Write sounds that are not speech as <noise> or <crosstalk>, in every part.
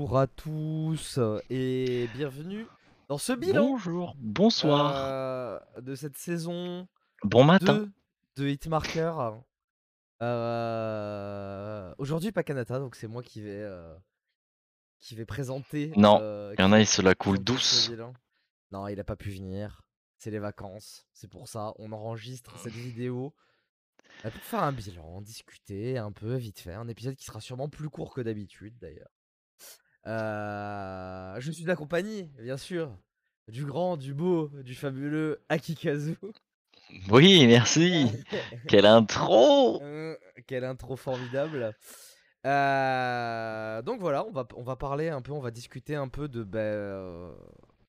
Bonjour à tous et bienvenue dans ce bilan Bonjour, bonsoir, euh, de cette saison bon matin. 2 de Hitmarker. Euh, Aujourd'hui, pas Kanata, donc c'est moi qui vais, euh, qui vais présenter. Non, Il y en a, va il se la coule douce. Non, il a pas pu venir. C'est les vacances, c'est pour ça. On enregistre cette vidéo euh, pour faire un bilan, discuter un peu vite fait. Un épisode qui sera sûrement plus court que d'habitude d'ailleurs. Euh, je suis accompagné, bien sûr, du grand, du beau, du fabuleux Akikazu. Oui, merci. <laughs> Quelle intro Euh, Quelle intro formidable. Euh, donc voilà, on va, on va parler un peu, on va discuter un peu de, bah, euh,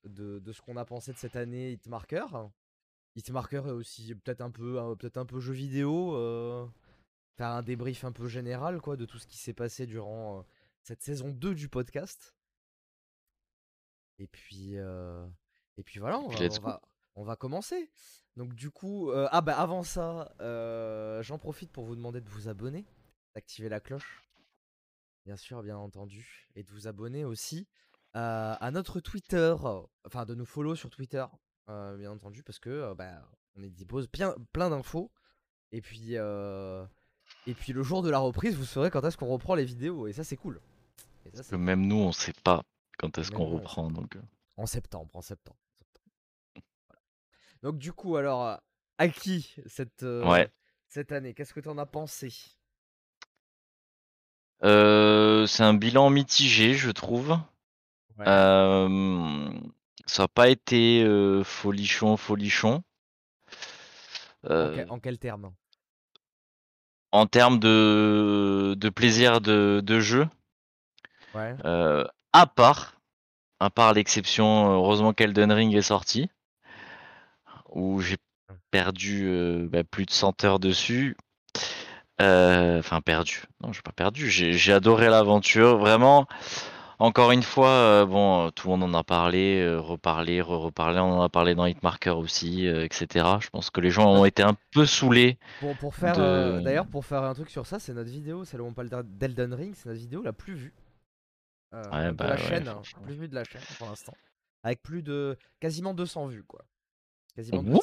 de, de ce qu'on a pensé de cette année Hitmarker. Hitmarker est aussi peut-être un peu, peut-être un peu jeu vidéo. faire un débrief un peu général quoi de tout ce qui s'est passé durant cette saison 2 du podcast. Et puis, euh, et puis voilà, on va, let's on go. va, on va commencer. Donc du coup, euh, ah bah avant ça, euh, j'en profite pour vous demander de vous abonner, d'activer la cloche, bien sûr, bien entendu, et de vous abonner aussi à notre Twitter, enfin de nous follow sur Twitter, bien entendu, parce que bah, on y dépose plein, plein d'infos. Et puis, et puis le jour de la reprise, vous saurez quand est-ce qu'on reprend les vidéos, et ça c'est cool. Et ça, Que même nous, on sait pas quand est-ce qu'on reprend. Donc, euh. En septembre, en septembre. en septembre. Voilà. Donc du coup, alors, euh, à qui cette, euh, Ouais. cette année? Qu'est-ce que t'en as pensé? Euh, c'est un bilan mitigé, je trouve. Ouais. Euh, ça n'a pas été folichon, folichon. en, en quel terme? En termes de, de plaisir de, de jeu, Ouais. euh, à part, à part l'exception, heureusement qu'Elden Ring est sorti, où j'ai perdu euh, bah, plus de 100 heures dessus. Euh, Enfin, perdu. Non, j'ai pas perdu. J'ai adoré l'aventure. Vraiment, encore une fois, euh, bon, euh, tout le monde en a parlé, euh, reparlé, re-reparlé. On en a parlé dans Hitmarker aussi, euh, etc. Je pense que les gens ont été un peu saoulés. Pour, pour faire, de- euh, d'ailleurs, pour faire un truc sur ça, c'est notre vidéo, celle où on parle d'El- d'Elden Ring, c'est notre vidéo la plus vue euh, Ouais, de bah la ouais, chaîne, hein, plus vue de la chaîne pour l'instant, avec plus de quasiment 200 vues, quoi. Quasiment. Wouh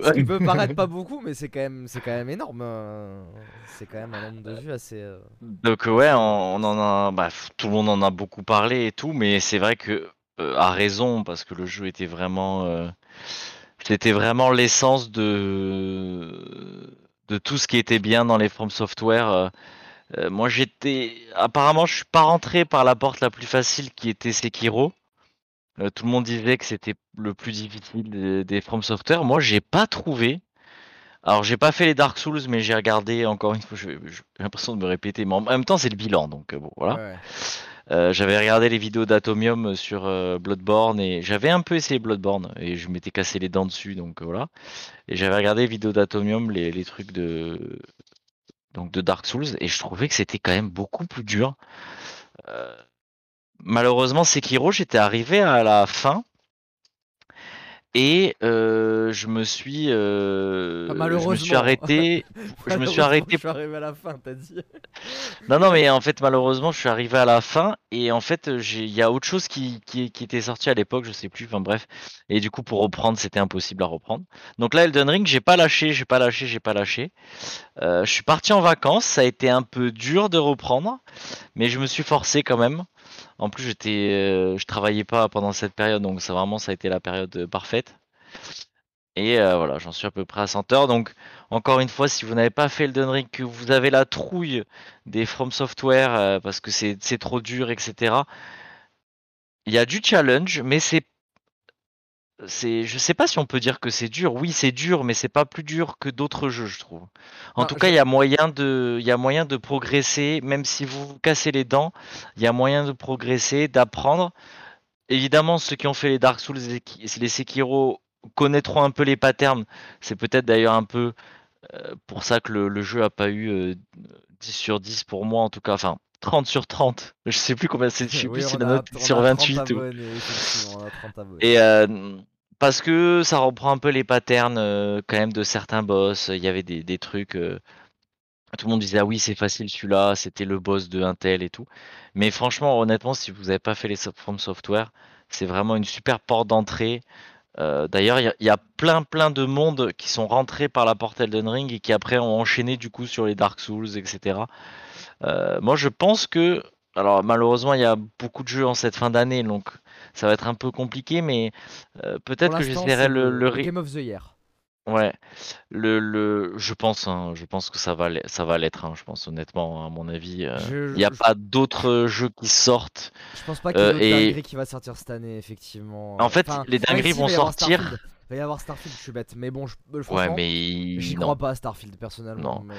Ce qui peut paraître pas <laughs> beaucoup, mais c'est quand même, c'est quand même énorme. euh, C'est quand même un nombre de vues assez. euh, Donc ouais, on, on en a, bah, tout le monde en a beaucoup parlé et tout, mais c'est vrai que euh, à raison parce que le jeu était vraiment, euh, c'était vraiment l'essence de de tout ce qui était bien dans les From Software. Euh. Moi j'étais, apparemment je suis pas rentré par la porte la plus facile qui était Sekiro. Euh, tout le monde disait que c'était le plus difficile des, des From Software. Moi j'ai pas trouvé. Alors j'ai pas fait les Dark Souls, mais j'ai regardé encore une fois. J'ai l'impression de me répéter, mais en même temps c'est le bilan, donc euh, bon voilà. ouais. Euh, j'avais regardé les vidéos d'Atomium sur euh, Bloodborne et j'avais un peu essayé Bloodborne et je m'étais cassé les dents dessus, donc voilà. Et j'avais regardé les vidéos d'Atomium, les, les trucs de donc de Dark Souls et je trouvais que c'était quand même beaucoup plus dur. Euh, malheureusement, Sekiro, j'étais arrivé à la fin. Et euh, je me suis, euh, Ah, je me suis arrêté, <laughs> je me suis arrêté Je suis arrivé à la fin, t'as dit. <laughs> Non, non, mais en fait, malheureusement, je suis arrivé à la fin et en fait, j'ai- il y a autre chose qui, qui, qui était sorti à l'époque, je sais plus, enfin bref. Et du coup, pour reprendre, c'était impossible à reprendre. Donc là, Elden Ring, j'ai pas lâché, j'ai pas lâché, j'ai pas lâché. Euh, je suis parti en vacances, ça a été un peu dur de reprendre, mais je me suis forcé quand même. En plus, j'étais, euh, je travaillais pas pendant cette période, donc ça vraiment, ça a été la période euh, parfaite. Et euh, voilà, j'en suis à peu près à 100 heures. Donc, encore une fois, si vous n'avez pas fait Elden Ring, que vous avez la trouille des From Software parce que c'est trop dur, etc. Il y a du challenge, mais c'est c'est je sais pas si on peut dire que c'est dur. Oui, c'est dur, mais c'est pas plus dur que d'autres jeux, je trouve. En Non, tout cas, il y a moyen de il y a moyen de progresser, même si vous vous cassez les dents, il y a moyen de progresser, d'apprendre. Évidemment, ceux qui ont fait les Dark Souls les Sekiro connaîtront un peu les patterns. C'est peut-être d'ailleurs un peu euh, pour ça que le, le jeu a pas eu euh, 10 sur 10 pour moi en tout cas. Enfin, 30 sur 30. Je sais plus combien c'est. Je sais <laughs> Oui, plus si la note sur a 30 28 ou. abonnés, effectivement, on a 30 abonnés. Et euh, parce que ça reprend un peu les patterns euh, quand même de certains boss. Il y avait des, des trucs. euh, tout le monde disait ah oui c'est facile celui-là, c'était le boss de Intel et tout. Mais franchement, honnêtement, si vous n'avez pas fait les From Software, c'est vraiment une super porte d'entrée. Euh, d'ailleurs, il y, a plein plein de mondes qui sont rentrés par la porte Elden Ring et qui après ont enchaîné du coup sur les Dark Souls, etc. Euh, moi, je pense que, alors malheureusement, il y a beaucoup de jeux en cette fin d'année, donc ça va être un peu compliqué, mais euh, peut-être que j'essaierai le, le, Game of the Year. Ouais, le, le, je pense, hein, je pense que ça va, ça va l'être. Hein, je pense honnêtement, à mon avis, euh, il n'y a pas d'autres jeux qui sortent. Je pense pas qu'il y ait euh, dinguerie qui va sortir cette année, effectivement. En fait, les dingueries vont sortir. Il va y avoir Starfield, je suis bête, mais bon, je, ouais, mais j'y crois pas à Starfield personnellement. Non.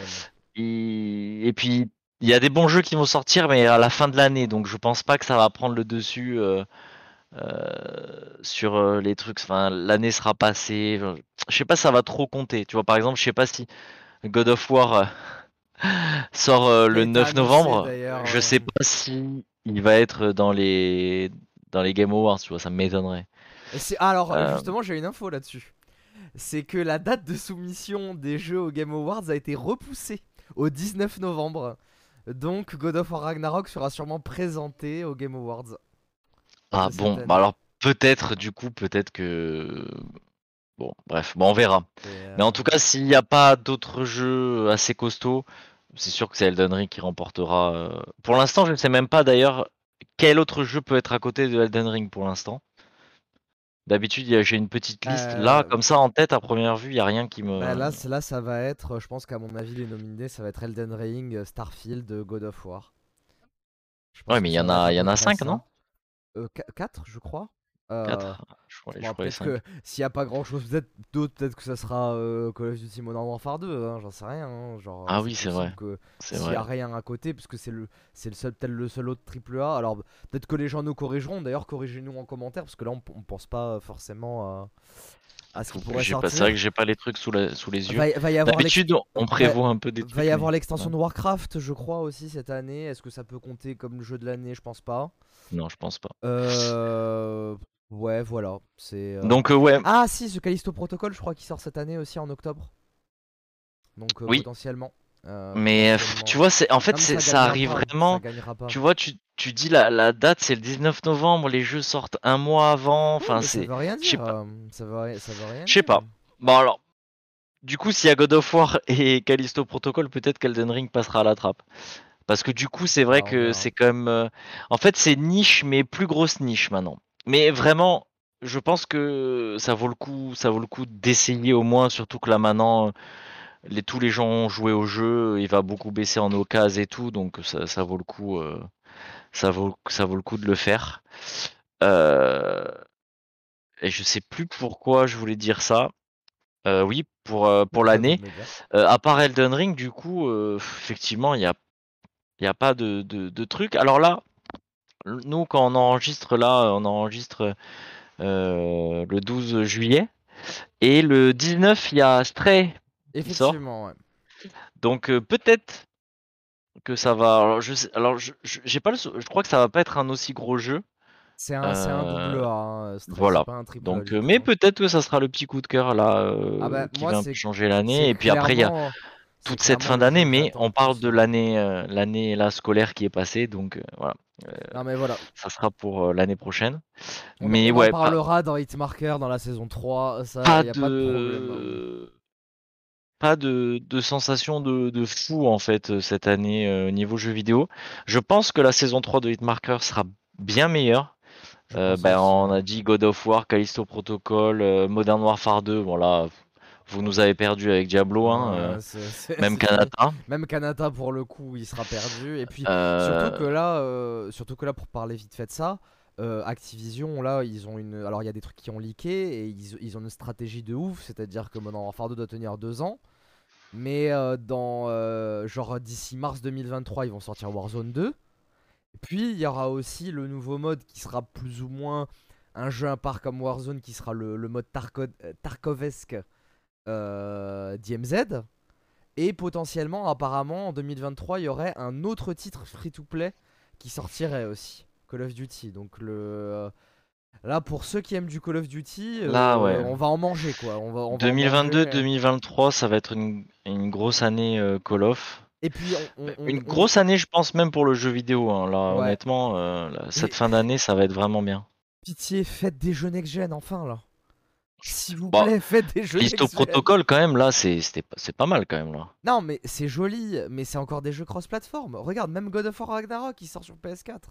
Et... puis, il y a des bons jeux qui vont sortir, mais à la fin de l'année, donc je pense pas que ça va prendre le dessus. Euh, euh, sur euh, les trucs. Enfin, l'année sera passée. Je sais pas, si ça va trop compter. Tu vois, par exemple, je sais pas si God of War <laughs> sort le 9 novembre. Je sais pas si il va être dans les dans les Game Awards. Tu vois, ça m'étonnerait. Alors, justement, j'ai une info là-dessus. C'est que la date de soumission des jeux aux Game Awards a été repoussée au 19 novembre. Donc, God of War Ragnarok sera sûrement présenté aux Game Awards. Ah bon, bah alors peut-être du coup, peut-être que... Bon, bref, bon, on verra. Mais en tout cas, s'il n'y a pas d'autres jeux assez costauds, c'est sûr que c'est Elden Ring qui remportera. Euh. Pour l'instant, je ne sais même pas d'ailleurs quel autre jeu peut être à côté de Elden Ring pour l'instant. D'habitude, j'ai une petite liste. Là, euh. comme ça, en tête, à première vue, il n'y a rien qui me. Bah, là, là, ça va être, je pense qu'à mon avis, les nominés, ça va être Elden Ring, Starfield, God of War. Ouais, mais il y en a, il y en a 5, non? 4, je crois. 4 je crois, peut-être que s'il n'y a pas grand chose d'autre, peut-être que ça sera Call of Duty Modern Warfare 2, hein, j'en sais rien. Hein, genre, ah oui, c'est vrai. S'il n'y a rien à côté, parce que c'est le, c'est le seul, peut-être le seul autre triple A. Alors peut-être que les gens nous corrigeront. D'ailleurs, corrigez-nous en commentaire, parce que là, on, on pense pas forcément à. à ce qui pourrait sortir. C'est vrai que j'ai pas les trucs sous, sous les yeux. D'habitude, on prévoit un peu des trucs. Va y avoir l'extension de Warcraft, je crois aussi cette année. Est-ce que ça peut compter comme le jeu de l'année? Je pense pas. Non, je pense pas. Euh... Ouais, voilà. C'est. Euh, Donc, euh, ouais. Ah, si, ce Callisto Protocol, je crois qu'il sort cette année aussi en octobre. Donc, euh, oui. potentiellement. mais tu vois, c'est en fait, c'est ça, arrive vraiment. Tu vois, tu, tu dis la, la date, c'est le 19 novembre, les jeux sortent un mois avant. Enfin, c'est. Ça veut rien dire. Pas. Ça veut, ça veut rien. Je sais pas. Bon, alors. Du coup, s'il y a God of War <laughs> et Callisto Protocol, peut-être qu'Elden Ring passera à la trappe. Parce que du coup, c'est vrai bah, que c'est quand même. Euh, en fait, c'est niche, mais plus grosse niche maintenant. Mais vraiment, je pense que ça vaut le coup, ça vaut le coup d'essayer au moins, surtout que là maintenant, les, tous les gens ont joué au jeu, il va beaucoup baisser en occasion et tout, donc ça, vaut le coup, euh, ça vaut, ça vaut le coup de le faire. Euh, et je sais plus pourquoi je voulais dire ça. oui, pour, pour l'année. à part Elden Ring, du coup, effectivement, il y a il n'y a pas de, de, truc. Alors là, nous, quand on enregistre là, on enregistre euh, le 12 juillet. Et le 19, il y a Stray. Effectivement, ouais. Donc euh, peut-être que ça va. Alors, je, alors j'ai pas le, je crois que ça va pas être un aussi gros jeu. C'est un, un, double A. Hein, voilà. Pas un Donc, mais peut-être que ça sera le petit coup de cœur là euh, ah bah, qui va changer l'année. Et puis après, il y a toute cette fin d'année, mais on parle de l'année euh, l'année là scolaire qui est passée, donc euh, voilà. Euh, non mais voilà. Ça sera pour l'année prochaine. On, mais on ouais. On parlera dans Hitmarker dans la saison 3, ça pas y a de... pas de problème. Pas de, de sensation de, de, fou en fait cette année au niveau jeux vidéo. Je pense que la saison 3 de Hitmarker sera bien meilleure. ben, on a dit God of War, Callisto Protocol, Modern Warfare 2. Bon là, vous nous avez perdu avec Diablo, hein, euh, même Kanata. <laughs> Même Kanata pour le coup, il sera perdu. Et puis euh, surtout que là, euh, surtout que là, pour parler vite fait de ça, Activision, là, ils ont une. Alors il y a des trucs qui ont leaké et ils, ont une stratégie de ouf, c'est-à-dire que Modern Warfare 2 doit tenir deux ans. Mais dans genre d'ici mars 2023, ils vont sortir Warzone 2. Et puis il y aura aussi le nouveau mode qui sera plus ou moins un jeu à part comme Warzone qui sera le, mode Tarkovesque euh, DMZ. Et potentiellement, apparemment, en 2023, il y aurait un autre titre free-to-play qui sortirait aussi. Call of Duty. Donc le... Euh, là, pour ceux qui aiment du Call of Duty, euh, Là, ouais. on va en manger quoi. 2022-2023, ça va être une, grosse année Call of. Et puis, on, on- Une on- grosse année, je pense, même pour le jeu vidéo. hein. Là, Ouais. honnêtement, euh, là, cette Mais- fin d'année, ça va être vraiment bien. pitié, faites des jeux next-gen, enfin, là. S'il vous Bah, plaît, faites des jeux Listo. Protocol, quand même, là, c'est pas- mal, quand même, là. Non, mais c'est joli, mais c'est encore des jeux cross-platform. Regarde, même God of War Ragnarok, il sort sur PS4.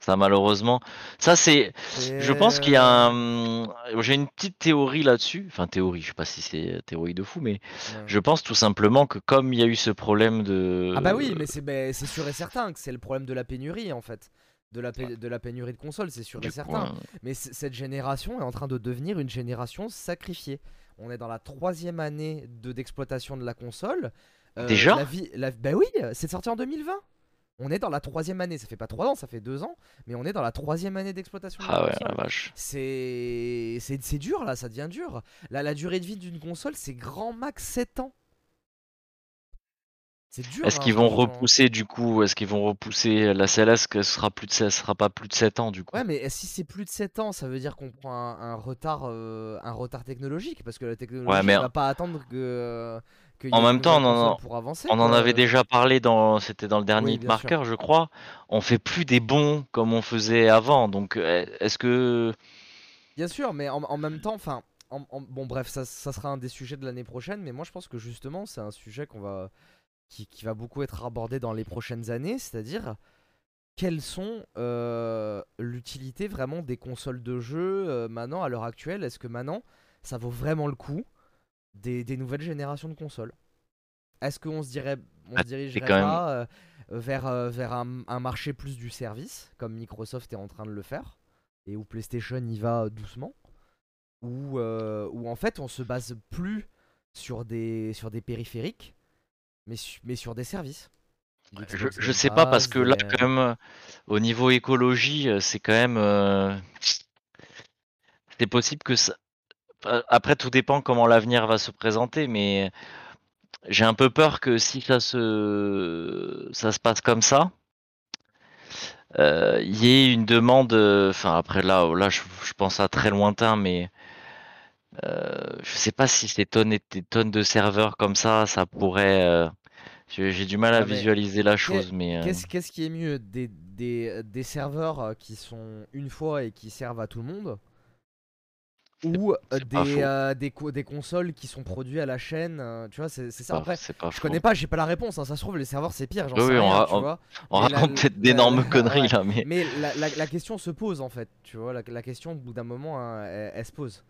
Ça, malheureusement. Ça, c'est. Je pense qu'il y a Euh, un. J'ai une petite théorie là-dessus. Enfin, théorie, je sais pas si c'est théorie de fou, mais Ouais. je pense tout simplement que comme il y a eu ce problème de. Ah bah oui, mais c'est bah, c'est sûr et certain que c'est le problème de la pénurie en fait. De la, pé- de la pénurie de consoles, c'est sûr Du et certain. Mais cette génération est en train de devenir une génération sacrifiée. On est dans la troisième année de d'exploitation de la console. Euh, Déjà la vie, la, Bah oui, c'est sorti en 2020. On est dans la troisième année. Ça fait pas trois ans, ça fait deux ans. Mais on est dans la troisième année d'exploitation de la Ah ouais, la vache. C'est dur là, ça devient dur. Là, la durée de vie d'une console, c'est grand max 7 ans. Est-ce hein, qu'ils vont repousser du coup Est-ce qu'ils vont repousser la CLS que ce sera plus de ce sera pas plus de 7 ans du coup? Ouais, mais si c'est plus de 7 ans, ça veut dire qu'on prend un, un retard, euh, un retard technologique parce que la technologie Ouais, mais ne va pas attendre que. qu'il y en même temps, on en- pour avancer. On en avait déjà parlé dans c'était dans le dernier Oui, marker, je crois. On fait plus des bons comme on faisait avant. Donc euh, est-ce que Bien sûr, mais en, en même temps, enfin. en- en- bon, bref, ça, ça sera un des sujets de l'année prochaine, mais moi je pense que justement, c'est un sujet qu'on va. Qui, qui va beaucoup être abordé dans les prochaines années, c'est-à-dire. Quelles sont euh, l'utilité vraiment des consoles de jeu euh, maintenant à l'heure actuelle? Est-ce que maintenant ça vaut vraiment le coup des, des nouvelles générations de consoles? Est-ce qu'on se dirait, on Ah, se dirigerait même- euh, vers, vers un, un marché plus du service, comme Microsoft est en train de le faire, et où PlayStation y va doucement, ou où en fait on se base plus sur des, sur des périphériques, mais, su- mais sur des services. Je, je sais pas parce que là quand même euh, au niveau écologie, euh, c'est quand même euh, c'est possible que ça euh, après tout dépend comment l'avenir va se présenter mais j'ai un peu peur que si ça se ça se passe comme ça euh, il y ait une demande enfin après là là je, je pense à très lointain mais euh, je sais pas si ces tonnes et des tonnes de serveurs comme ça ça pourrait euh, j'ai du mal à Ah, visualiser la chose mais euh, Qu'est-ce qui est mieux des, des, des serveurs qui sont une fois et qui servent à tout le monde? Ou des, euh, des, co- des consoles qui sont produites à la chaîne Tu vois, c'est ça. pas- Après, pas je connais pas, j'ai pas la réponse. hein, Ça se trouve, les serveurs c'est pire, j'en Oui, sais oui, on rien, ra- tu vois. On Mais la- raconte peut-être d'énormes <laughs> conneries ouais. là mais Mais la, la- la question se pose en fait, tu vois. La, la question, au bout d'un moment, hein, elle, elle se pose.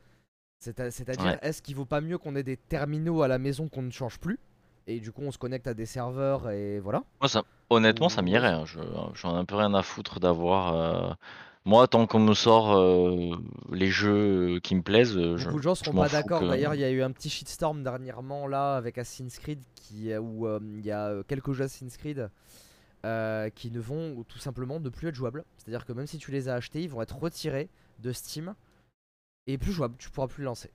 C'est à- C'est-à-dire, Ouais. est-ce qu'il vaut pas mieux qu'on ait des terminaux à la maison qu'on ne change plus Et du coup, on se connecte à des serveurs et voilà. Moi, ça, honnêtement, ça m'irait. hein. Je- J'en ai un peu rien à foutre d'avoir. euh, Moi, tant qu'on me sort euh, les jeux qui me plaisent, euh, je, Beaucoup de gens seront pas d'accord. que- D'ailleurs, il y a eu un petit shitstorm dernièrement là avec Assassin's Creed qui, où euh, il y a quelques jeux Assassin's Creed euh, qui ne vont tout simplement ne plus être jouables. C'est-à-dire que même si tu les as achetés, ils vont être retirés de Steam et plus jouables. Tu pourras plus les lancer.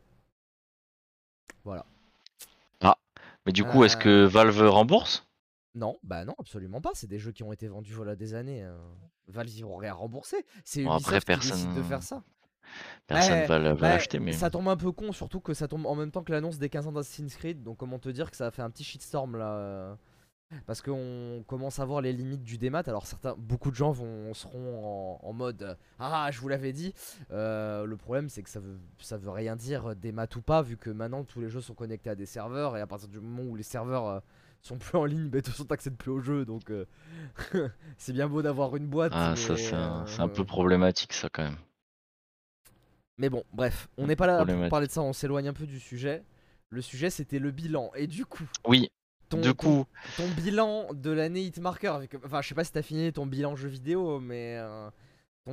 Voilà. Mais du coup, est-ce Euh, que Valve rembourse? Non, bah non, absolument pas. C'est des jeux qui ont été vendus voilà des années. euh. Valve ils vont rien rembourser. C'est Bon, Ubisoft après, qui décide de personne- faire ça. Personne Ouais, va le- l'acheter, mais Ça tombe un peu con, surtout que ça tombe en même temps que l'annonce des 15 ans d'Assassin's Creed. Donc, comment te dire que ça a fait un petit shitstorm là euh, Parce qu'on commence à voir les limites du démat. Alors, certains, beaucoup de gens vont, seront en, en mode euh, Ah, je vous l'avais dit. Euh, le problème, c'est que ça veut, ça veut rien dire euh, démat ou pas, vu que maintenant tous les jeux sont connectés à des serveurs. Et à partir du moment où les serveurs euh, sont plus en ligne, <laughs> bah, de toute façon, t'accèdes plus au jeu. Donc, euh, <laughs> c'est bien beau d'avoir une boîte. ah, ça mais, c'est un, peu problématique, ça quand même. Mais bon, bref, on n'est pas là pour parler de ça, on s'éloigne un peu du sujet. Le sujet c'était le bilan. Et du coup, Oui, ton, du coup, ton, bilan de l'année Hitmarker, enfin je sais pas si t'as fini ton bilan jeu vidéo, mais... euh,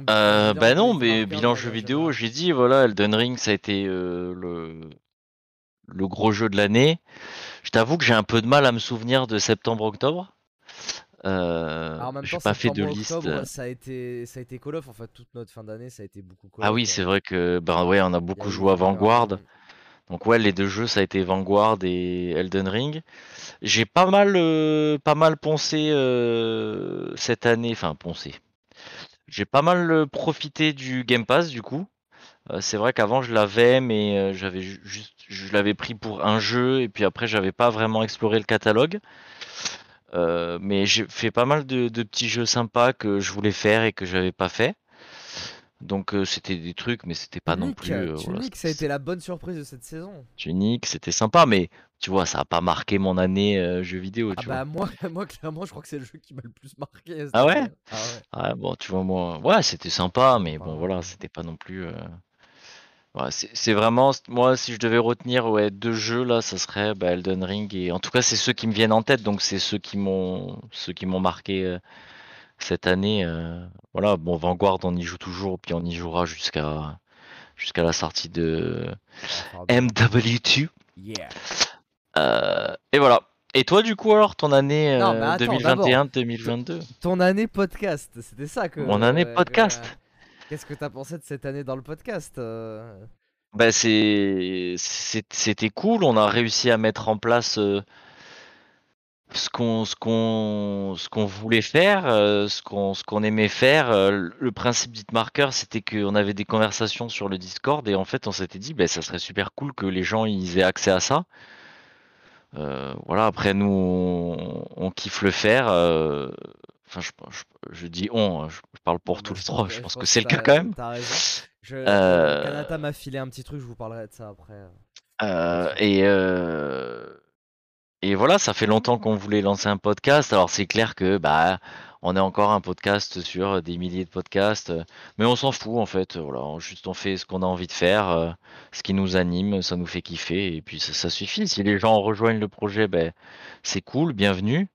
euh, bah non, mais bilan jeu vidéo, j'ai dit, voilà, Elden Ring, ça a été euh, le, le gros jeu de l'année. Je t'avoue que j'ai un peu de mal à me souvenir de septembre-octobre. Euh, Alors, en même j'ai temps, pas fait de liste. ça a été ça a été Call of en fait toute notre fin d'année, ça a été beaucoup Call Ah of, oui, euh, c'est vrai que ben ouais, on a beaucoup joué à Vanguard. Donc ouais, les deux jeux, ça a été Vanguard et Elden Ring. J'ai pas mal, euh, pas mal poncé euh, cette année, enfin poncé. J'ai pas mal euh, profité du Game Pass du coup. Euh, c'est vrai qu'avant je l'avais, mais j'avais juste, je l'avais pris pour un jeu et puis après j'avais pas vraiment exploré le catalogue. Mais j'ai fait pas mal de, petits jeux sympas que je voulais faire et que j'avais pas fait. Donc c'était des trucs, mais c'était pas non plus. Tunic, ça a été la bonne surprise de cette saison. Tunic, c'était sympa, mais tu vois, ça a pas marqué mon année jeu vidéo. Ah tu bah moi, <laughs> moi clairement, je crois que c'est le jeu qui m'a le plus marqué. Ah ouais, ah ouais ah bon, tu vois moi, ouais, c'était sympa, mais bon voilà, c'était pas non plus c'est vraiment, moi, si je devais retenir ouais, deux jeux là, ça serait bah, Elden Ring et en tout cas, c'est ceux qui me viennent en tête, donc c'est ceux qui m'ont, ceux qui m'ont marqué euh, cette année. Euh, voilà, bon, Vanguard, on y joue toujours, puis on y jouera jusqu'à jusqu'à la sortie de MW2. Euh, et voilà. Et toi, du coup, alors, ton année 2021-2022 Ton année podcast, c'était ça que. Mon année podcast. Qu'est-ce que t'as pensé de cette année dans le podcast euh? C'est c'était cool. On a réussi à mettre en place euh, ce qu'on ce qu'on ce qu'on voulait faire, euh, ce qu'on ce qu'on aimait faire. le principe d'Hitmarker, c'était qu'on avait des conversations sur le Discord et en fait on s'était dit bah, ça serait super cool que les gens ils aient accès à ça. voilà, après nous on, on kiffe le faire. Enfin, je, dis on, hein, je, parle pour tous les trois, je, pense que, c'est le cas quand même. Raison. Je, euh, Kanata m'a filé un petit truc, je vous parlerai de ça après. Euh, et, euh, et voilà, ça fait longtemps qu'on voulait lancer un podcast. Alors c'est clair que bah on est encore un podcast sur des milliers de podcasts, mais on s'en fout en fait. Voilà, juste on fait ce qu'on a envie de faire, ce qui nous anime, ça nous fait kiffer, et puis ça, suffit. Si les gens rejoignent le projet, ben c'est cool, bienvenue.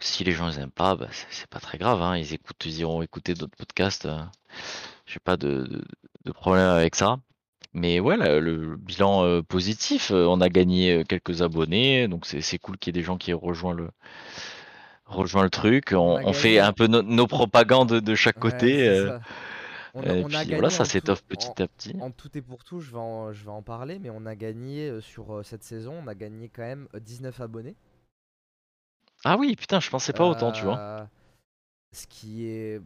Si les gens n'aiment pas, bah, c'est pas très grave. Hein. Ils écoutent, ils iront écouter d'autres podcasts. Euh. J'ai pas de, problème avec ça. Mais ouais, le bilan euh, positif, euh, on a gagné quelques abonnés, donc c'est cool qu'il y ait des gens qui aient rejoint le, rejoint le truc. On, fait un peu nos propagandes de chaque côté. et puis voilà, ça s'étoffe petit à petit. En tout et pour tout, je vais en, je vais en parler, mais on a gagné sur cette saison, on a gagné quand même 19 abonnés. Ah oui, putain, je pensais pas autant, tu vois. Euh, ce qui est.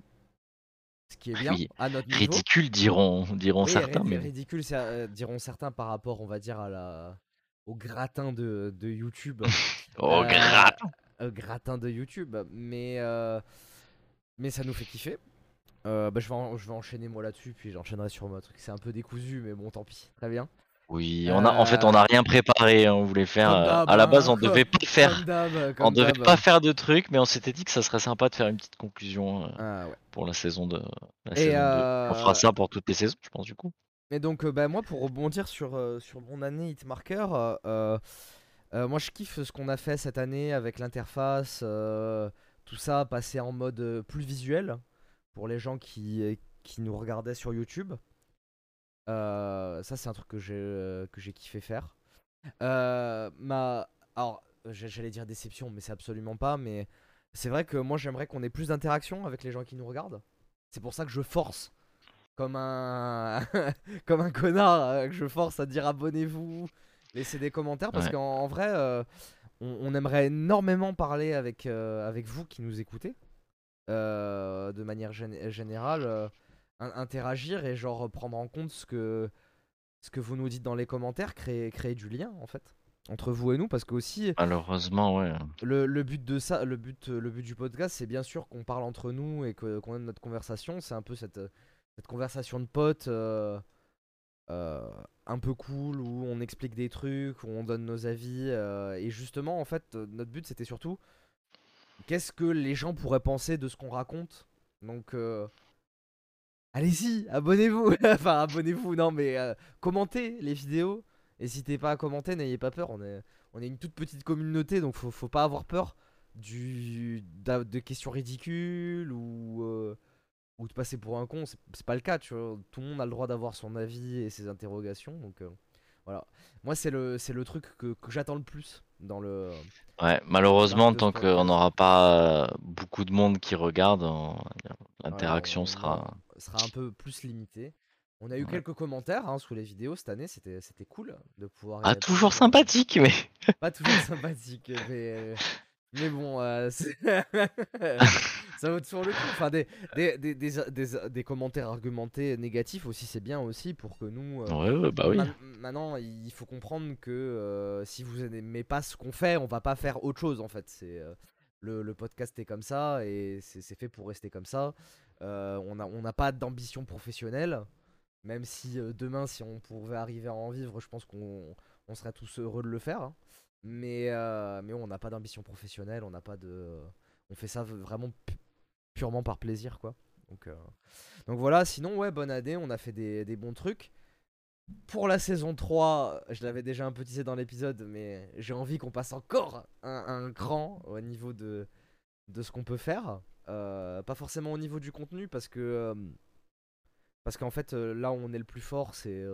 Qui est ah bien à notre niveau. Ridicule, diront, diront certains. Mais... Ridicule, euh, diront certains par rapport, on va dire, à la... au gratin de, de YouTube. <laughs> au gratin Au gratin de YouTube. Mais, mais ça nous fait kiffer. bah, je, vais je vais enchaîner moi là-dessus, puis j'enchaînerai sur mon truc. C'est un peu décousu, mais bon, tant pis. Très bien. Oui, on a, en fait, on n'a rien préparé. Hein, on voulait faire. Euh, à la base, on devait pas faire. On devait pas faire de trucs, mais on s'était dit que ça serait sympa de faire une petite conclusion euh, ah, pour la saison de. On fera ça pour toutes les saisons, je pense du coup. Et donc, euh, bah, moi, pour rebondir sur sur mon année Hitmarker, moi, je kiffe ce qu'on a fait cette année avec l'interface, tout ça, passer en mode plus visuel pour les gens qui qui nous regardaient sur YouTube. Euh, ça, c'est un truc que j'ai euh, que j'ai kiffé faire. Euh, ma, alors, j'allais dire déception, mais c'est absolument pas. Mais c'est vrai que moi, j'aimerais qu'on ait plus d'interaction avec les gens qui nous regardent. C'est pour ça que je force, comme un <laughs> comme un connard, que je force à dire abonnez-vous, laissez des commentaires, parce qu'en vrai, on, aimerait énormément parler avec avec vous qui nous écoutez. de manière générale interagir et genre prendre en compte ce que, ce que vous nous dites dans les commentaires, créer, créer du lien en fait entre vous et nous parce que aussi malheureusement ouais. le, le but de ça le but le but du podcast c'est bien sûr qu'on parle entre nous et que qu'on ait notre conversation. C'est un peu cette cette conversation de potes euh, euh, un peu cool où on explique des trucs où on donne nos avis euh, et justement en fait notre but c'était surtout qu'est-ce que les gens pourraient penser de ce qu'on raconte? Donc Allez-y, abonnez-vous. <laughs> enfin, abonnez-vous, non, mais euh, commentez les vidéos. N'hésitez pas à commenter, n'ayez pas peur. On est, on est une toute petite communauté, donc faut, faut pas avoir peur du, de questions ridicules ou, euh, ou de passer pour un con. C'est pas le cas, tu vois. Tout le monde a le droit d'avoir son avis et ses interrogations, donc euh, voilà. Moi, c'est le, c'est le truc que, que j'attends le plus dans le. Ouais, malheureusement, tant qu'on n'aura pas beaucoup de monde qui regarde, l'interaction sera sera un peu plus limité. On a eu quelques commentaires hein, sous les vidéos cette année, c'était c'était cool de pouvoir. Ah, toujours sympathique, mais. Pas toujours <laughs> sympathique, mais. Mais bon, euh, <laughs> ça vaut toujours le coup. Enfin, des, des, des, des, des- des commentaires argumentés négatifs aussi, c'est bien aussi pour que nous. euh, Ouais, bah oui. Maintenant, il faut comprendre que euh, si vous n'aimez pas ce qu'on fait, on va pas faire autre chose en fait. C'est euh, le, le podcast est comme ça et c'est fait pour rester comme ça. Euh, on n'a on pas d'ambition professionnelle, même si euh, demain, si on pouvait arriver à en vivre, je pense qu'on on serait tous heureux de le faire. hein. Mais, euh, mais on n'a pas d'ambition professionnelle, on n'a pas de, on fait ça vraiment pu- purement par plaisir quoi. Donc, donc voilà. Sinon, ouais, bonne année, on a fait des, des bons trucs. Pour la saison 3, je l'avais déjà un peu teasé dans l'épisode, mais j'ai envie qu'on passe encore un, un cran au niveau de, de ce qu'on peut faire. Euh, pas forcément au niveau du contenu, parce que. euh, parce qu'en fait, euh, là où on est le plus fort, c'est.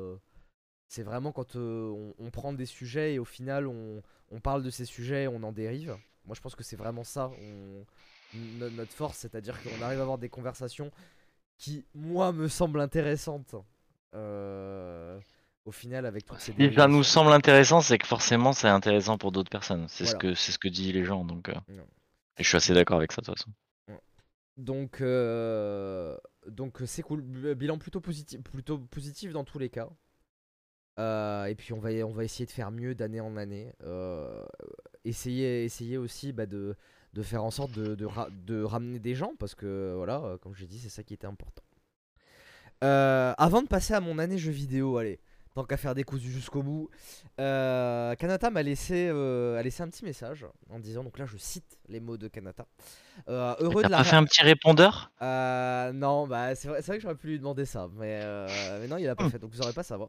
c'est vraiment quand on, prend des sujets et au final on, on parle de ces sujets et on en dérive. Moi je pense que c'est vraiment ça notre force, c'est-à-dire qu'on arrive à avoir des conversations qui, moi, me semblent intéressantes. Euh, au final, avec toutes ces Si ça nous semble intéressant, c'est que forcément c'est intéressant pour d'autres personnes. C'est ce que c'est ce que disent les gens. Donc, euh, Non. et je suis assez d'accord avec ça de toute façon. Donc, euh, donc c'est cool. Bilan plutôt positif, plutôt positif dans tous les cas. Euh, et puis on va, on va essayer de faire mieux d'année en année. Euh, essayer, essayer aussi bah, de, de faire en sorte de, de, ra- de ramener des gens parce que voilà, comme j'ai dit, c'est ça qui était important. Euh, avant de passer à mon année jeu vidéo, allez, tant qu'à faire des cousus jusqu'au bout, euh, Kanata m'a laissé, euh, a laissé un petit message en disant, donc là je cite les mots de Kanata. Euh, heureux T'as de la pas fait un petit répondeur? Non, bah c'est vrai, c'est vrai que j'aurais pu lui demander ça, mais, mais non, il a pas fait, donc vous aurez pas à savoir.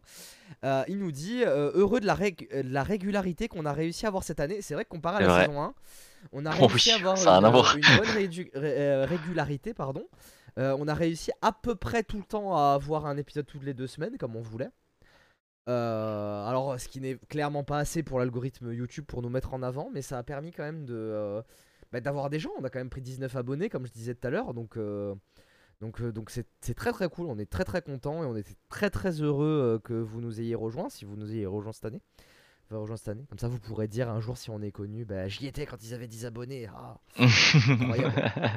Il nous dit heureux de la, rég- de la régularité qu'on a réussi à avoir cette année. C'est vrai que comparé à la vrai. saison 1, on a <laughs> Oh réussi oui, à avoir une, bonne ré- régularité, pardon. Euh, on a réussi à peu près tout le temps à avoir un épisode toutes les deux semaines, comme on voulait. Euh, alors, ce qui n'est clairement pas assez pour l'algorithme YouTube pour nous mettre en avant, mais ça a permis quand même euh, bah, d'avoir des gens. On a quand même pris 19 abonnés, comme je disais tout à l'heure, donc c'est très très cool. On est très très content et on était très très heureux que vous nous ayez rejoints, si vous nous ayez rejoints cette année. Enfin, rejoints cette année. Comme ça, vous pourrez dire un jour si on est connu, bah j'y étais quand ils avaient 10 abonnés. Ah. <laughs>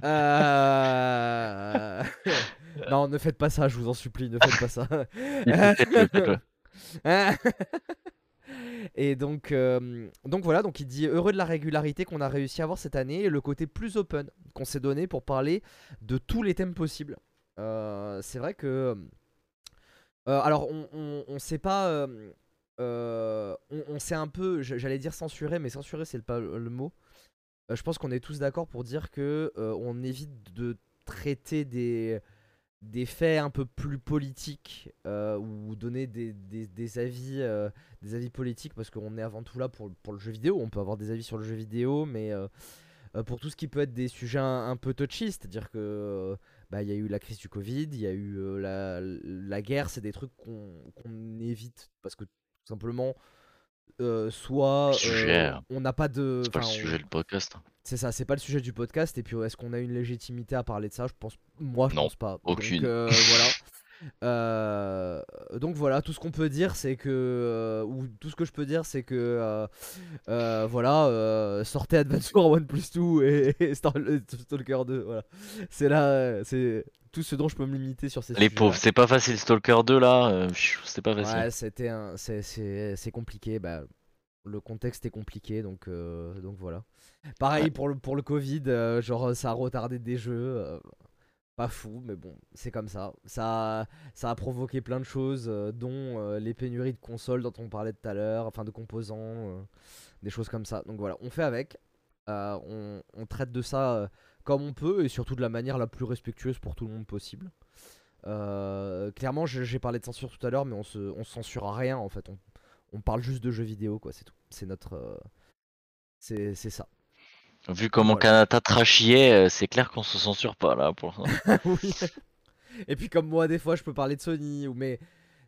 Euh, <laughs> non, ne faites pas ça, je vous en supplie, ne faites pas ça. <laughs> Et donc, euh, donc voilà, donc il dit heureux de la régularité qu'on a réussi à avoir cette année et le côté plus open qu'on s'est donné pour parler de tous les thèmes possibles. Euh, c'est vrai que. euh, alors, on, on, on sait pas. Euh, on, on s'est un peu, j'allais dire censuré, mais censuré c'est pas le mot. Euh, je pense qu'on est tous d'accord pour dire que euh, on évite de traiter des, des faits un peu plus politiques ou donner des, des, des avis, des avis politiques parce qu'on est avant tout là pour, pour le jeu vidéo. On peut avoir des avis sur le jeu vidéo, mais pour tout ce qui peut être des sujets un, peu touchy, c'est-à-dire que bah, y a eu la crise du Covid, il y a eu la, la guerre, c'est des trucs qu'on évite parce que tout simplement. euh, soit euh, euh, on n'a pas de C'est pas le on- sujet du podcast. c'est ça, c'est pas le sujet du podcast. Et puis, est-ce qu'on a une légitimité à parler de ça? Je pense, moi, je Non, pense pas. aucune. Donc, <laughs> voilà. Euh, donc voilà, tout ce qu'on peut dire, c'est que, euh, ou tout ce que je peux dire, c'est que, euh, voilà, sortez Advance War 1 plus 2 et, <laughs> et Star- Stalker 2. Voilà, c'est là, c'est tout ce dont je peux me limiter sur ces Les pauvres, c'est pas facile. Stalker 2 là, c'était pas facile. Ouais, c'était un, c'est, c'est, c'est compliqué. Bah, le contexte est compliqué, donc, donc voilà. Pareil pour le pour le Covid, genre ça a retardé des jeux, pas fou, mais bon, c'est comme ça. Ça, a- ça a provoqué plein de choses, euh, dont euh, les pénuries de consoles dont on parlait tout à l'heure, enfin de composants, euh, des choses comme ça. Donc voilà, on fait avec. On, traite de ça comme on peut et surtout de la manière la plus respectueuse pour tout le monde possible. Clairement, j'ai parlé de censure tout à l'heure, mais on se, censure à rien en fait. On, on parle juste de jeux vidéo, quoi, c'est tout. C'est notre. c'est ça. Vu comment Voilà. Kanata trashillait, euh, c'est clair qu'on se censure pas là pour l'instant. <laughs> oui. Et puis, comme moi, des fois, je peux parler de Sony, ou mais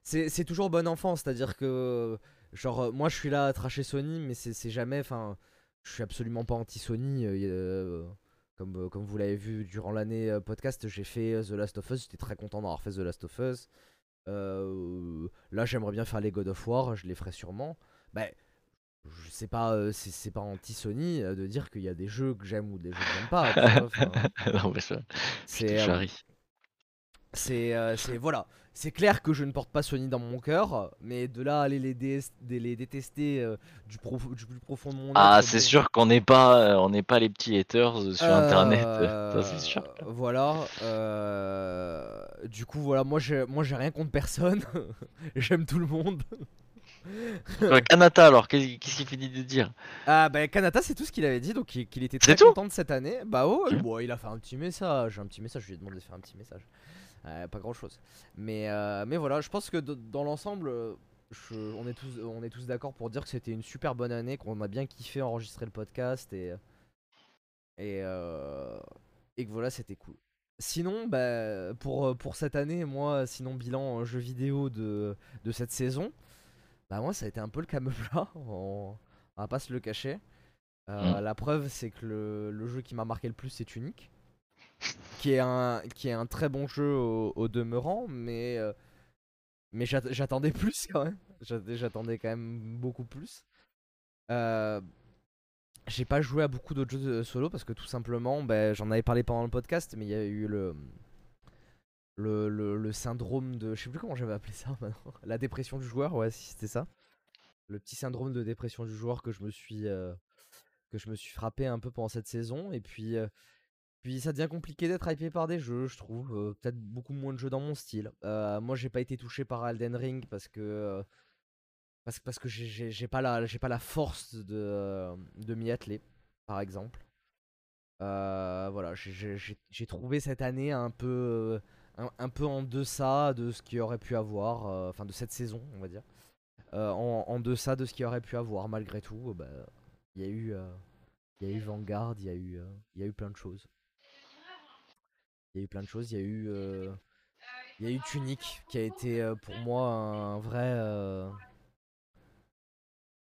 c'est toujours bon enfant, c'est-à-dire que. Genre, euh, moi je suis là à tracher Sony, mais c'est jamais. Enfin, je suis absolument pas anti-Sony. euh, y a- euh, comme, comme vous l'avez vu durant l'année podcast, j'ai fait The Last of Us. J'étais très content d'avoir fait The Last of Us. Euh, là, j'aimerais bien faire les God of War, je les ferai sûrement. Bah, je sais pas, euh, c'est c'est pas anti-Sony euh, de dire qu'il y a des jeux que j'aime ou des jeux que j'aime pas. tu vois, enfin, <laughs> non, mais ça, c'est euh, charrie. c'est euh, c'est- voilà, c'est clair que je ne porte pas Sony dans mon cœur, mais de là à aller les, dé- des- les détester euh, du, prof- du plus profond de mon Ah, c'est bon. sûr qu'on n'est pas, euh, on n'est pas les petits haters euh, sur internet, ça c'est Euh, sûr. Voilà. euh, du coup, voilà, moi j'ai moi j'ai rien contre personne. <laughs> J'aime tout le monde. Kanata alors, qu'est-ce qu'il finit de dire? Ah bah Kanata c'est tout ce qu'il avait dit donc il- qu'il était très content de cette année. Bah oh, bon, il a fait un petit message, un petit message, je lui ai demandé de faire un petit message. Euh, pas grand chose. Mais, euh, mais voilà, je pense que dans l'ensemble, on est tous, on est tous d'accord pour dire que c'était une super bonne année, qu'on a bien kiffé enregistrer le podcast et, et, euh, et que voilà, c'était cool. Sinon, bah, pour, pour cette année, moi, sinon bilan jeu vidéo de, de cette saison, bah moi ça a été un peu le camelot, <laughs> on, on va pas se le cacher. Euh, La preuve, c'est que le, le jeu qui m'a marqué le plus, c'est Unique, qui est un, qui est un très bon jeu au, au demeurant, mais, euh, mais j'att- j'attendais <laughs> plus quand même. J'att- J'attendais quand même beaucoup plus. Euh, j'ai pas joué à beaucoup d'autres jeux de solo parce que tout simplement, ben, j'en avais parlé pendant le podcast, mais il y a eu le, le, le, syndrome de. Je sais plus comment j'avais appelé ça <laughs> maintenant. La dépression du joueur, ouais, si c'était ça. Le petit syndrome de dépression du joueur que je me suis, euh, que je me suis frappé un peu pendant cette saison. Et puis, euh, puis ça devient compliqué d'être hypé par des jeux, je trouve. euh, Peut-être beaucoup moins de jeux dans mon style. Moi, j'ai pas été touché par Elden Ring parce que. parce, que j'ai- pas, la- pas la force de, de m'y atteler, par exemple. Voilà, j'ai- trouvé cette année un peu, un, peu en deçà de ce qu'il aurait pu avoir, euh, enfin de cette saison, on va dire. Euh, en, deçà de ce qu'il aurait pu avoir, malgré tout, euh, bah, il y a eu, il y a eu Vanguard, il y a eu, il y a eu plein de choses. Il y a eu plein de choses, il y a eu, il y a eu Tunic qui a été pour moi un vrai,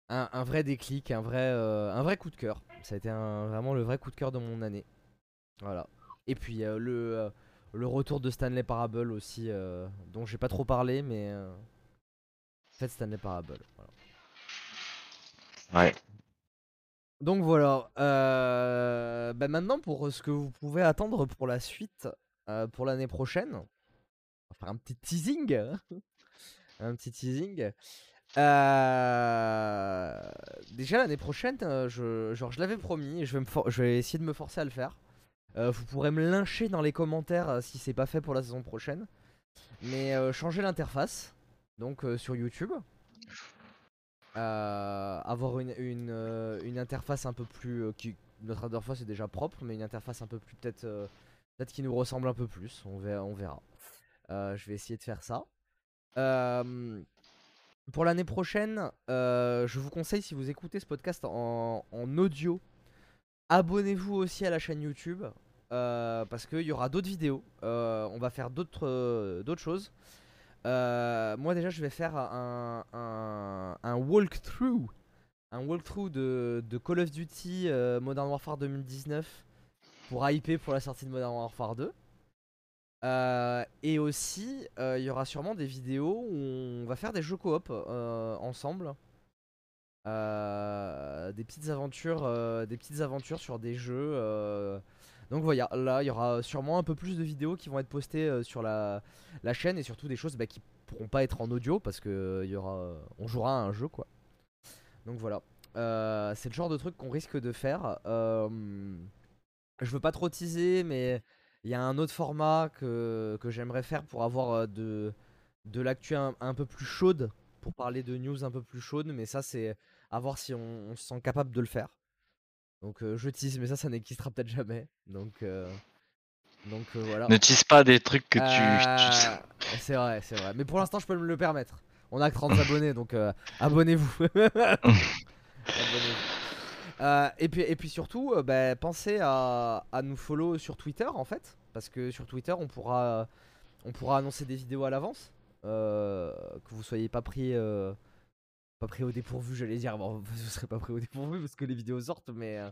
un, vrai déclic, un vrai, un vrai coup de cœur. Ça a été vraiment le vrai coup de cœur de mon année. Voilà. Et puis le, le retour de Stanley Parable aussi, euh, dont j'ai pas trop parlé, mais euh, en fait Stanley Parable. Voilà. Ouais. Donc voilà. euh, bah maintenant pour ce que vous pouvez attendre pour la suite, euh, pour l'année prochaine, on va faire un petit teasing, hein. <laughs> un petit teasing. Euh, Déjà l'année prochaine, je, genre je l'avais promis, et je vais, me je vais essayer de me forcer à le faire. Euh, vous pourrez me lyncher dans les commentaires euh, si c'est pas fait pour la saison prochaine. Mais euh, changer l'interface, donc sur YouTube. Avoir une, interface un peu plus. notre interface est déjà propre, mais une interface un peu plus peut-être peut-être qui nous ressemble un peu plus. On verra. Je vais essayer de faire ça. Pour l'année prochaine, je vous conseille si vous écoutez ce podcast en audio, abonnez-vous aussi à la chaîne YouTube euh, parce qu'il y aura d'autres vidéos. Euh, on va faire d'autres euh, choses. Moi déjà, je vais faire un, un, walkthrough, un walkthrough de, de Call of Duty Modern Warfare 2019 pour hyper pour la sortie de Modern Warfare 2. Euh, et aussi, il y aura sûrement des vidéos où on va faire des jeux coop ensemble. Des petites aventures, des petites aventures sur des jeux. Donc voilà, là il y aura sûrement un peu plus de vidéos qui vont être postées euh, sur la, chaîne et surtout des choses bah, qui pourront pas être en audio parce que euh, y aura, on jouera à un jeu quoi. Donc voilà, Euh, c'est le genre de truc qu'on risque de faire. Je veux pas trop teaser, mais il y a un autre format que, j'aimerais faire pour avoir de, de l'actu un, peu plus chaude, pour parler de news un peu plus chaude, mais ça c'est à voir si on se sent capable de le faire. Donc euh, je tease, mais ça, ça n'existera peut-être jamais. Donc, euh, donc euh, voilà. Ne tease pas des trucs que tu. tu- Euh, C'est vrai, c'est vrai. Mais pour l'instant, je peux me le permettre. On a que 30 <laughs> abonnés, donc euh, abonnez-vous. <laughs> Abonnez-vous. Euh, et, puis, et puis surtout, bah, pensez à, à nous follow sur Twitter en fait. Parce que sur Twitter, on pourra, on pourra annoncer des vidéos à l'avance. euh, que vous soyez pas pris, euh, pas pris au dépourvu, j'allais dire. Bon, <laughs> vous serez pas pris au dépourvu parce que les vidéos sortent, mais. euh,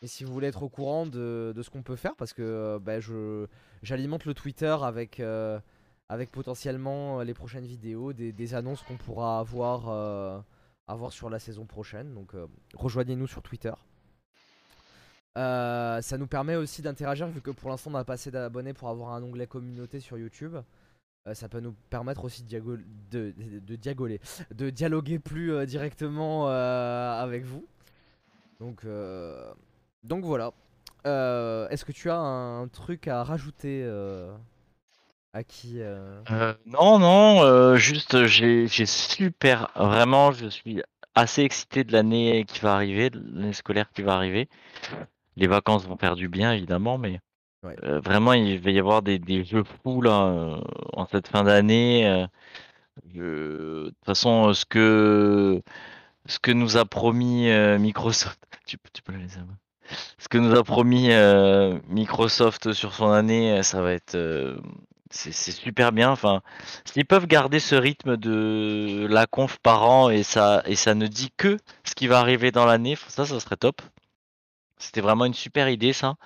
mais si vous voulez être au courant de, de ce qu'on peut faire, parce que euh, bah, je j'alimente le Twitter avec, euh, avec potentiellement les prochaines vidéos, des, des annonces qu'on pourra avoir, euh, à voir sur la saison prochaine. Donc rejoignez-nous sur Twitter. ça nous permet aussi d'interagir vu que pour l'instant on a pas assez d'abonnés pour avoir un onglet communauté sur YouTube. Ça peut nous permettre aussi de, de, dialoguer plus directement avec vous. Donc, donc voilà. Est-ce que tu as un truc à rajouter à qui euh, euh, Non, non, euh, juste j'ai super, vraiment, je suis assez excité de l'année qui va arriver, l'année scolaire qui va arriver. Les vacances vont faire du bien, évidemment, mais vraiment, il va y avoir des, jeux fous là en cette fin d'année. De toute façon, ce que ce que nous a promis Microsoft, <laughs> tu, peux laisser. Ce que nous a promis Microsoft sur son année, ça va être c'est super bien. Enfin, s'ils peuvent garder ce rythme de la conf par an et ça, et ça ne dit que ce qui va arriver dans l'année, ça, ça serait top. C'était vraiment une super idée, ça.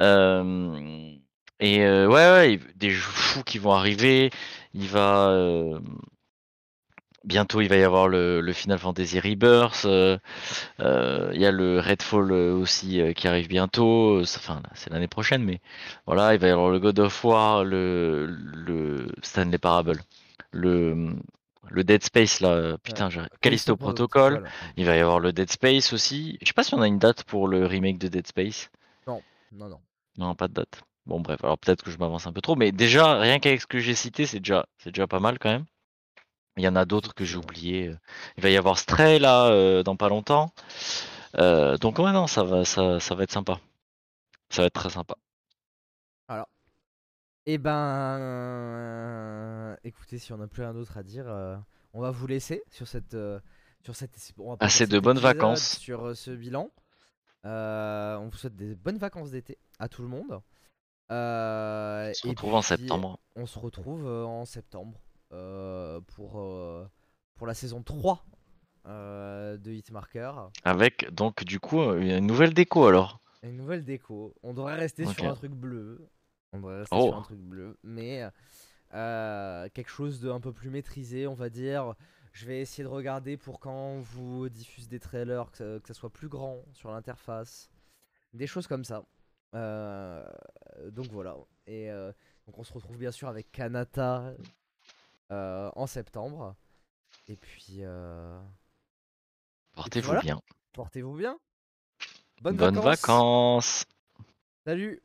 Euh, et euh, ouais, ouais, des jeux fous qui vont arriver. Il va, euh, bientôt il va y avoir le, Final Fantasy Rebirth, il y a le Redfall aussi qui arrive bientôt, enfin c'est l'année prochaine, mais voilà, il va y avoir le God of War, le, le Stanley Parable, le, le Dead Space là, putain, ouais. Callisto Protocol, il va y avoir le Dead Space aussi. Je sais pas si on a une date pour le remake de Dead Space. Non, non, non. Non, pas de date. Bon bref, alors peut-être que je m'avance un peu trop, mais déjà rien qu'avec ce que j'ai cité, c'est déjà, c'est déjà pas mal quand même. Il y en a d'autres que j'ai oubliés. Il va y avoir Stray là euh, dans pas longtemps. Euh, donc ouais non, ça va, ça, ça, va être sympa. Ça va être très sympa. Alors, eh ben, écoutez, si on n'a plus rien d'autre à dire, euh, on va vous laisser sur cette, sur cette, assez de bonnes vacances sur ce bilan. On vous souhaite des bonnes vacances d'été à tout le monde. on se retrouve en septembre. On se retrouve en septembre. Euh, pour, euh, pour la saison 3 euh, de Hitmarker. Avec donc du coup une nouvelle déco alors. Une nouvelle déco. On devrait rester sur un truc bleu. On devrait rester sur oh. un truc bleu. Mais quelque chose de un peu plus maîtrisé, on va dire. Je vais essayer de regarder pour quand vous diffusez des trailers, que ça, soit plus grand sur l'interface. Des choses comme ça. donc voilà. Et donc on se retrouve bien sûr avec Kanata euh, en septembre. Et puis. Euh, Portez-vous bien. Portez-vous bien. Bonnes, Bonnes vacances. Salut